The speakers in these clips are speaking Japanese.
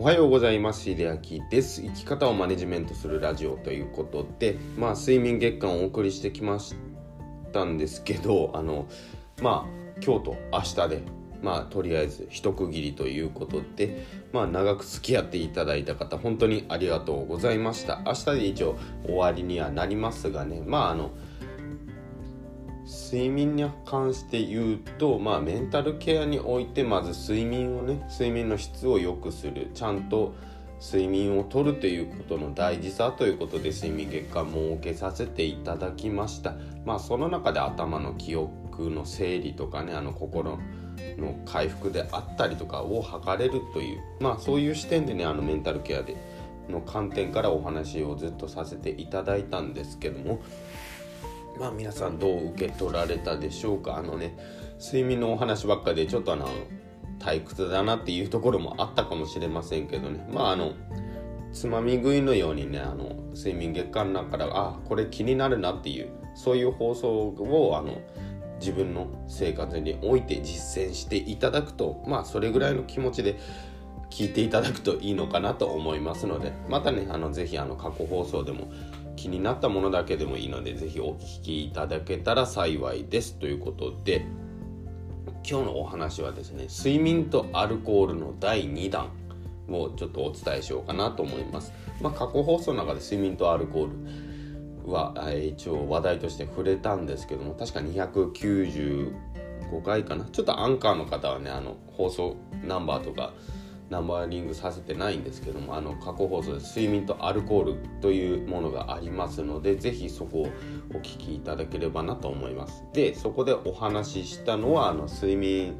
おはようございます。秀明です。生き方をマネジメントするラジオということでまあ睡眠月間をお送りしてきましたんですけどあのまあ今日と明日でまあとりあえず一区切りということでまあ長く付き合っていただいた方本当にありがとうございました。明日で一応終わりにはなりますがねまああの睡眠に関して言うと、まあ、メンタルケアにおいてまず睡眠をね睡眠の質を良くする。ちゃんと睡眠をとるということの大事さということで睡眠月間設けさせていただきました。まあその中で頭の記憶の整理とかねあの心の回復であったりとかを図れるというまあそういう視点でねあのメンタルケアでの観点からお話をずっとさせていただいたんですけども。まあ皆さんどう受け取られたでしょうか。あのね睡眠のお話ばっかでちょっとあの退屈だなっていうところもあったかもしれませんけどね。まああのつまみ食いのようにねあの睡眠月間の中からあこれ気になるなっていうそういう放送をあの自分の生活において実践していただくとまあそれぐらいの気持ちで聞いていただくといいのかなと思いますのでまたねあのぜひあの過去放送でも気になったものだけでもいいので、ぜひお聞きいただけたら幸いです。ということで、今日のお話はですね、睡眠とアルコールの第2弾をちょっとお伝えしようかなと思います。まあ、過去放送の中で睡眠とアルコールは、一応話題として触れたんですけども、確か295回かな。ちょっとアンカーの方はね、あの、放送ナンバーとか、ナンバリングさせてないんですけどもあの過去放送で睡眠とアルコールというものがありますのでぜひそこをお聞きいただければなと思います。でそこでお話ししたのはあの睡眠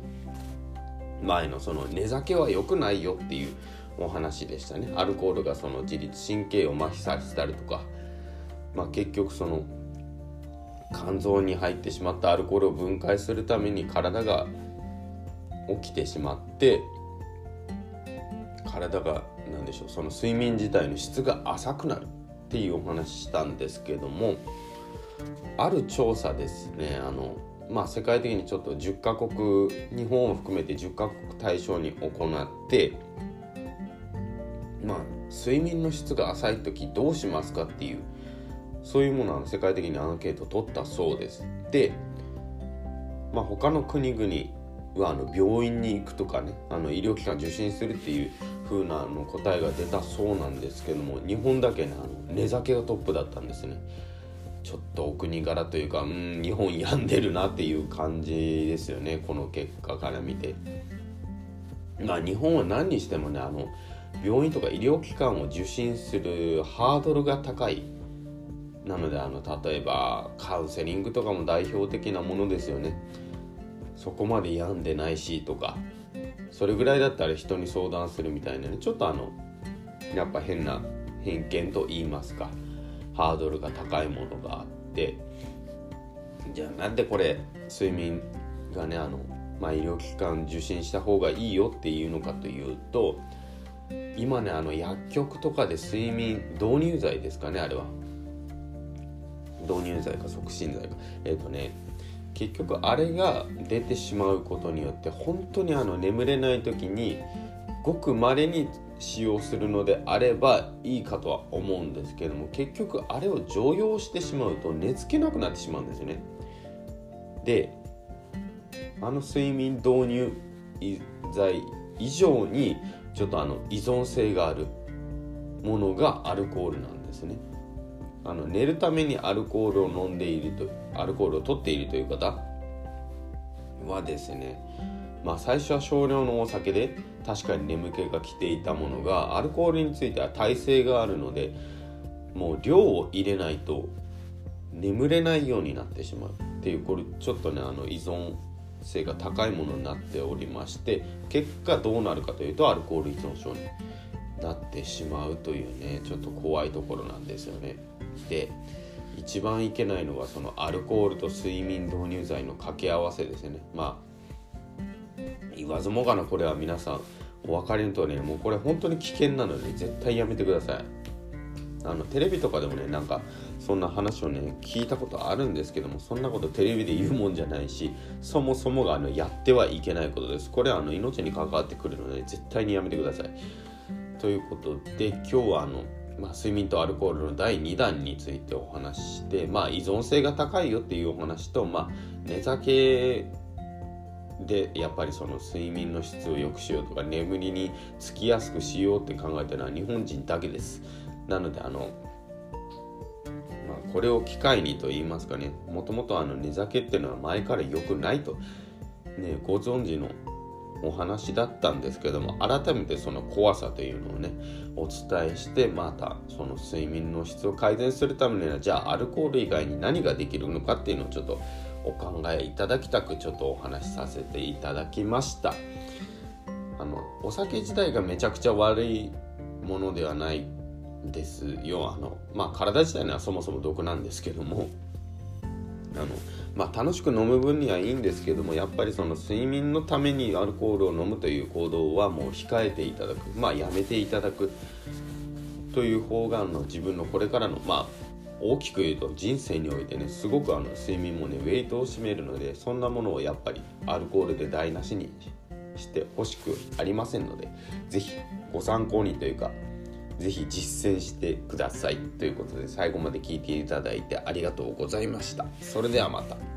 前のその寝酒は良くないよっていうお話でしたね。アルコールがその自律神経を麻痺させたりとかまあ結局その肝臓に入ってしまったアルコールを分解するために体が起きてしまって体が何でしょうその睡眠自体の質が浅くなるっていうお話したんですけどもある調査ですねあのまあ世界的にちょっと10カ国日本を含めて10カ国対象に行ってまあ睡眠の質が浅い時どうしますかっていうそういうものは世界的にアンケート取ったそうです。で、まあ、他の国々はあの病院に行くとかねあの医療機関受診するっていう風なの答えが出たそうなんですけども日本だけねあの寝酒がトップだったんですね。ちょっとお国柄というかうん日本病んでるなっていう感じですよねこの結果から見て。まあ日本は何にしてもねあの病院とか医療機関を受診するハードルが高い。なのであの例えばカウンセリングとかも代表的なものですよね。そこまで病んでないしとかそれぐらいだったら人に相談するみたいなねちょっとあのやっぱ変な偏見と言いますかハードルが高いものがあってじゃあなんでこれ睡眠がねあの、まあ、医療機関受診した方がいいよっていうのかというと今ねあの薬局とかで睡眠導入剤ですかねあれは。導入剤か促進剤か。えっ、ー、とね結局あれが出てしまうことによって本当にあの眠れない時にごく稀に使用するのであればいいかとは思うんですけども結局あれを常用してしまうと寝つけなくなってしまうんですよね。であの睡眠導入剤以上にちょっとあの依存性があるものがアルコールなんですね。あの寝るためにアルコールを飲んでいるとアルコールを取っているという方はですねまあ最初は少量のお酒で確かに眠気が来ていたものがアルコールについては耐性があるのでもう量を入れないと眠れないようになってしまうっていうこれちょっとねあの依存性が高いものになっておりまして結果どうなるかというとアルコール依存症になってしまうというねちょっと怖いところなんですよね。で一番いけないのはそのアルコールと睡眠導入剤の掛け合わせですよね。まあ言わずもがなこれは皆さんお分かりの通りねもうこれ本当に危険なので、絶対やめてください。あのテレビとかでもねなんかそんな話をね聞いたことあるんですけどもそんなことテレビで言うもんじゃないしそもそもがあのやってはいけないことです。これはあの命に関わってくるので絶対にやめてください。ということで今日はあの、まあ、睡眠とアルコールの第2弾についてお話しして、まあ、依存性が高いよっていうお話と、まあ、寝酒でやっぱりその睡眠の質を良くしようとか眠りにつきやすくしようって考えたのは日本人だけです。なのであの、まあ、これを機会にと言いますかねもともと寝酒っていうのは前から良くないと、ね、ご存知のお話だったんですけども改めてその怖さというのをねお伝えしてまたその睡眠の質を改善するためにはじゃあアルコール以外に何ができるのかっていうのをちょっとお考えいただきたくちょっとお話しさせていただきました。あのお酒自体がめちゃくちゃ悪いものではないですよ。あのまあ体自体にはそもそも毒なんですけどもあのまあ、楽しく飲む分にはいいんですけどもやっぱりその睡眠のためにアルコールを飲むという行動はもう控えていただく。まあやめていただく。という方がの自分のこれからのまあ大きく言うと人生においてねすごくあの睡眠もねウェイトを占めるのでそんなものをやっぱりアルコールで台無しにしてほしくありませんので是非ご参考にというか是非実践してくださいということで最後まで聞いていただいてありがとうございました。それではまた。